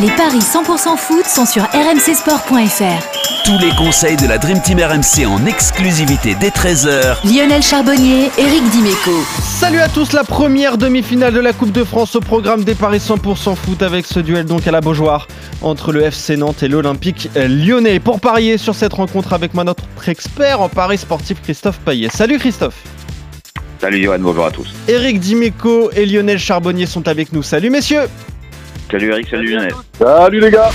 Les paris 100% foot sont sur rmcsport.fr. Tous les conseils de la Dream Team RMC en exclusivité dès 13h Lionel Charbonnier, Eric Dimeco. Salut à tous, la première demi-finale de la Coupe de France au programme des paris 100% foot avec ce duel donc à la Beaujoire entre le FC Nantes et l'Olympique lyonnais. Pour parier sur cette rencontre avec moi notre expert en paris sportif Christophe Payet. Salut Christophe. Salut Johan, bonjour à tous. Eric Dimeco et Lionel Charbonnier sont avec nous. Salut messieurs. Salut Eric, salut Lionel. Salut les gars.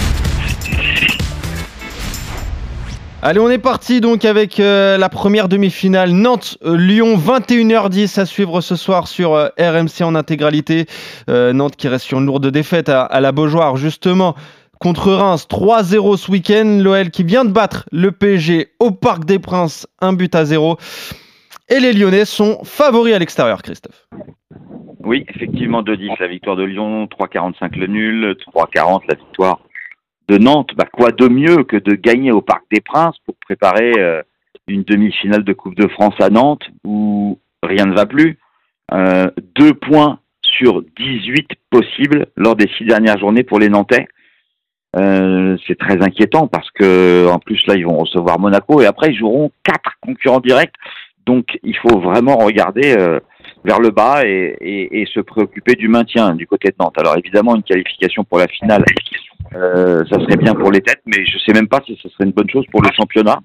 Allez, on est parti donc avec euh, la première demi-finale Nantes-Lyon, 21h10 à suivre ce soir sur euh, RMC en intégralité. Euh, Nantes qui reste sur une lourde défaite à, à la Beaujoire, justement contre Reims 3-0 ce week-end. L'OL qui vient de battre le PSG au Parc des Princes, un but à 0. Et les Lyonnais sont favoris à l'extérieur, Christophe. Oui, effectivement, 2-10 la victoire de Lyon, 3-45 le nul, 3-40 la victoire de Nantes. Bah, quoi de mieux que de gagner au Parc des Princes pour préparer euh, une demi-finale de Coupe de France à Nantes où rien ne va plus? Euh, deux points sur 18 possibles lors des six dernières journées pour les Nantais. Euh, c'est très inquiétant parce que en plus là ils vont recevoir Monaco et après ils joueront quatre concurrents directs. Donc il faut vraiment regarder euh, vers le bas et, se préoccuper du maintien du côté de Nantes. Alors évidemment, une qualification pour la finale, euh, ça serait bien pour les têtes, mais je sais même pas si ce serait une bonne chose pour le championnat.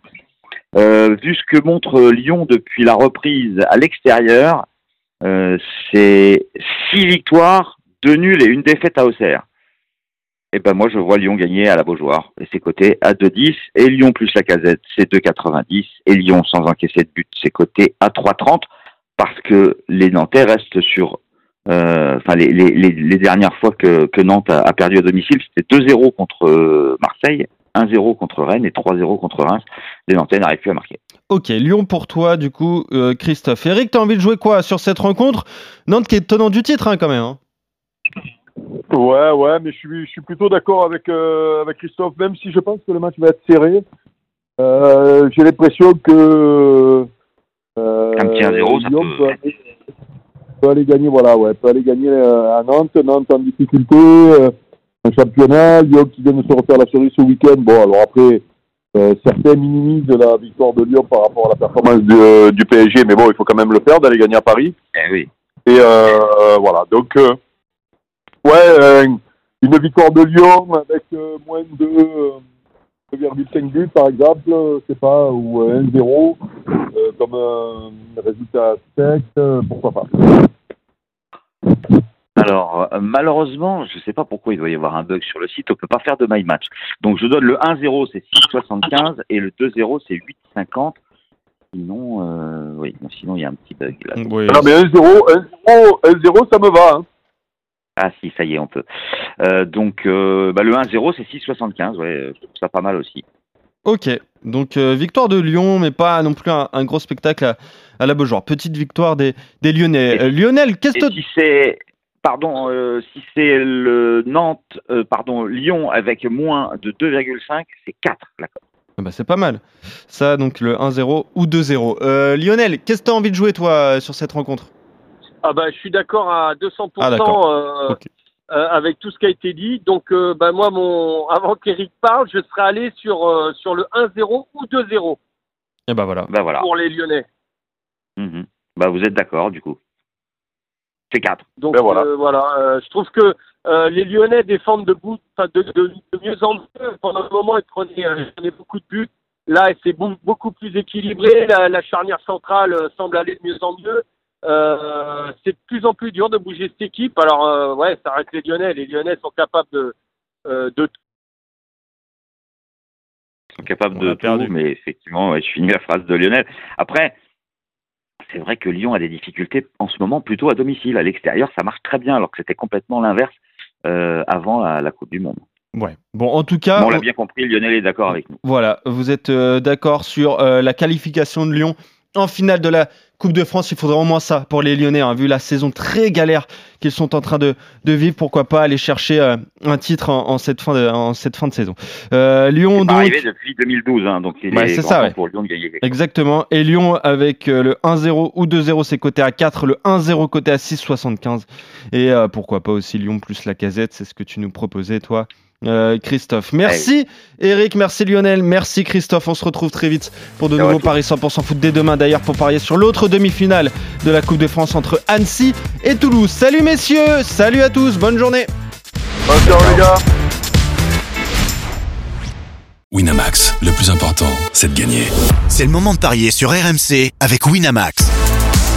Euh, vu ce que montre Lyon depuis la reprise à l'extérieur, euh, c'est six victoires, deux nuls et une défaite à Auxerre. Et eh ben moi je vois Lyon gagner à la Beaujoire et c'est coté à 2,10 et Lyon plus la casette c'est 2,90 et Lyon sans encaisser de but c'est coté à 3,30 parce que les Nantais restent sur. Euh, enfin, les, les, les, dernières fois que, que Nantes a, a, perdu à domicile, c'était 2-0 contre euh, Marseille, 1-0 contre Rennes et 3-0 contre Reims. Les Nantais n'arrivent plus à marquer. Ok, Lyon pour toi, du coup, euh, Christophe. Eric, t'as envie de jouer quoi sur cette rencontre? Nantes qui est tenant du titre, hein, quand même. Hein. Ouais, ouais, mais je suis, je suis plutôt d'accord avec, euh, avec Christophe, même si je pense que le match va être serré. Euh, J'ai l'impression que euh, un petit 1-0, ça peut... peut, aller, peut aller gagner, voilà, ouais, peut aller gagner euh, à Nantes, Nantes en difficulté, euh, un championnat, Lyon qui vient de se refaire la série ce week-end. Bon, alors après, euh, certains minimisent la victoire de Lyon par rapport à la performance du, euh, du PSG, mais bon, il faut quand même le faire d'aller gagner à Paris. Eh oui. Et voilà, donc, ouais, une victoire de Lyon avec moins de 2,5 buts par exemple, c'est pas, ou 1-0 euh, comme un résultat sec, pourquoi pas. Alors, euh, malheureusement, je ne sais pas pourquoi il doit y avoir un bug sur le site, on ne peut pas faire de my match. Donc, je donne le 1-0, c'est 6,75 et le 2-0, c'est 8,50. Sinon, euh, oui, sinon il y a un petit bug là. Oui. Non, mais 1-0, 1-0, ça me va. Hein. Ah si, ça y est, on peut. Euh, donc euh, bah, le 1-0, c'est 6,75. Ouais, je trouve ça pas mal aussi. Ok, donc euh, victoire de Lyon, mais pas non plus un, un gros spectacle à, à, la Beaujoire. Petite victoire des, des Lyonnais. Et, Lionel, qu'est-ce que si c'est pardon, si c'est le Nantes, pardon, Lyon avec moins de 2,5, c'est 4 la. Ah bah c'est pas mal. Ça, donc le 1-0 ou 2-0. Lionel, qu'est-ce que tu as envie de jouer toi sur cette rencontre? Ah bah, je suis d'accord à 200% ah, euh, okay. euh, avec tout ce qui a été dit. Donc, euh, bah, moi, mon, avant qu'Eric parle, je serais allé sur, euh, sur le 1-0 ou 2-0. Et bah voilà. Bah voilà. Pour les Lyonnais. Mmh. Bah vous êtes d'accord du coup. C'est 4. Donc ben voilà. voilà. je trouve que les Lyonnais défendent de, bout, de, de, de, mieux en mieux. Pendant un moment, ils prenaient, prenaient beaucoup de buts. Là, c'est beaucoup plus équilibré. La, la charnière centrale semble aller de mieux en mieux. Euh, c'est de plus en plus dur de bouger cette équipe. Alors, euh, ouais, ça reste les Lyonnais. Les Lyonnais sont capables de. Euh, de... Ils sont capables de tout, mais effectivement, ouais, je finis la phrase de Lionel. Après, c'est vrai que Lyon a des difficultés en ce moment plutôt à domicile. À l'extérieur, ça marche très bien, alors que c'était complètement l'inverse euh, avant la, la, Coupe du Monde. Ouais. Bon, en tout cas, bon, on l'a bien compris. Lionel est d'accord avec nous. Voilà, vous êtes euh, d'accord sur euh, la qualification de Lyon en finale de la Coupe de France. Il faudrait au moins ça pour les Lyonnais, hein, vu la saison très galère qu'ils sont en train de, de, vivre. Pourquoi pas aller chercher euh, un titre en, en, cette fin de, en cette fin de saison. Euh, Lyon, donc. arrivé depuis 2012, hein, donc il ouais, est, ça, ouais. pour Lyon de gagner. Exactement. Et Lyon avec euh, le 1-0 ou 2-0, c'est coté à 4, le 1-0 coté à 6,75. Et euh, pourquoi pas aussi Lyon plus la casette, c'est ce que tu nous proposais, toi. Euh, Christophe. Merci Eric, merci Lionel, merci Christophe. On se retrouve très vite pour de nouveaux paris 100% foot dès demain d'ailleurs pour parier sur l'autre demi-finale de la Coupe de France entre Annecy et Toulouse. Salut messieurs, salut à tous, bonne journée. Bonne soirée, les gars. Winamax, le plus important, c'est de gagner. C'est le moment de parier sur RMC avec Winamax.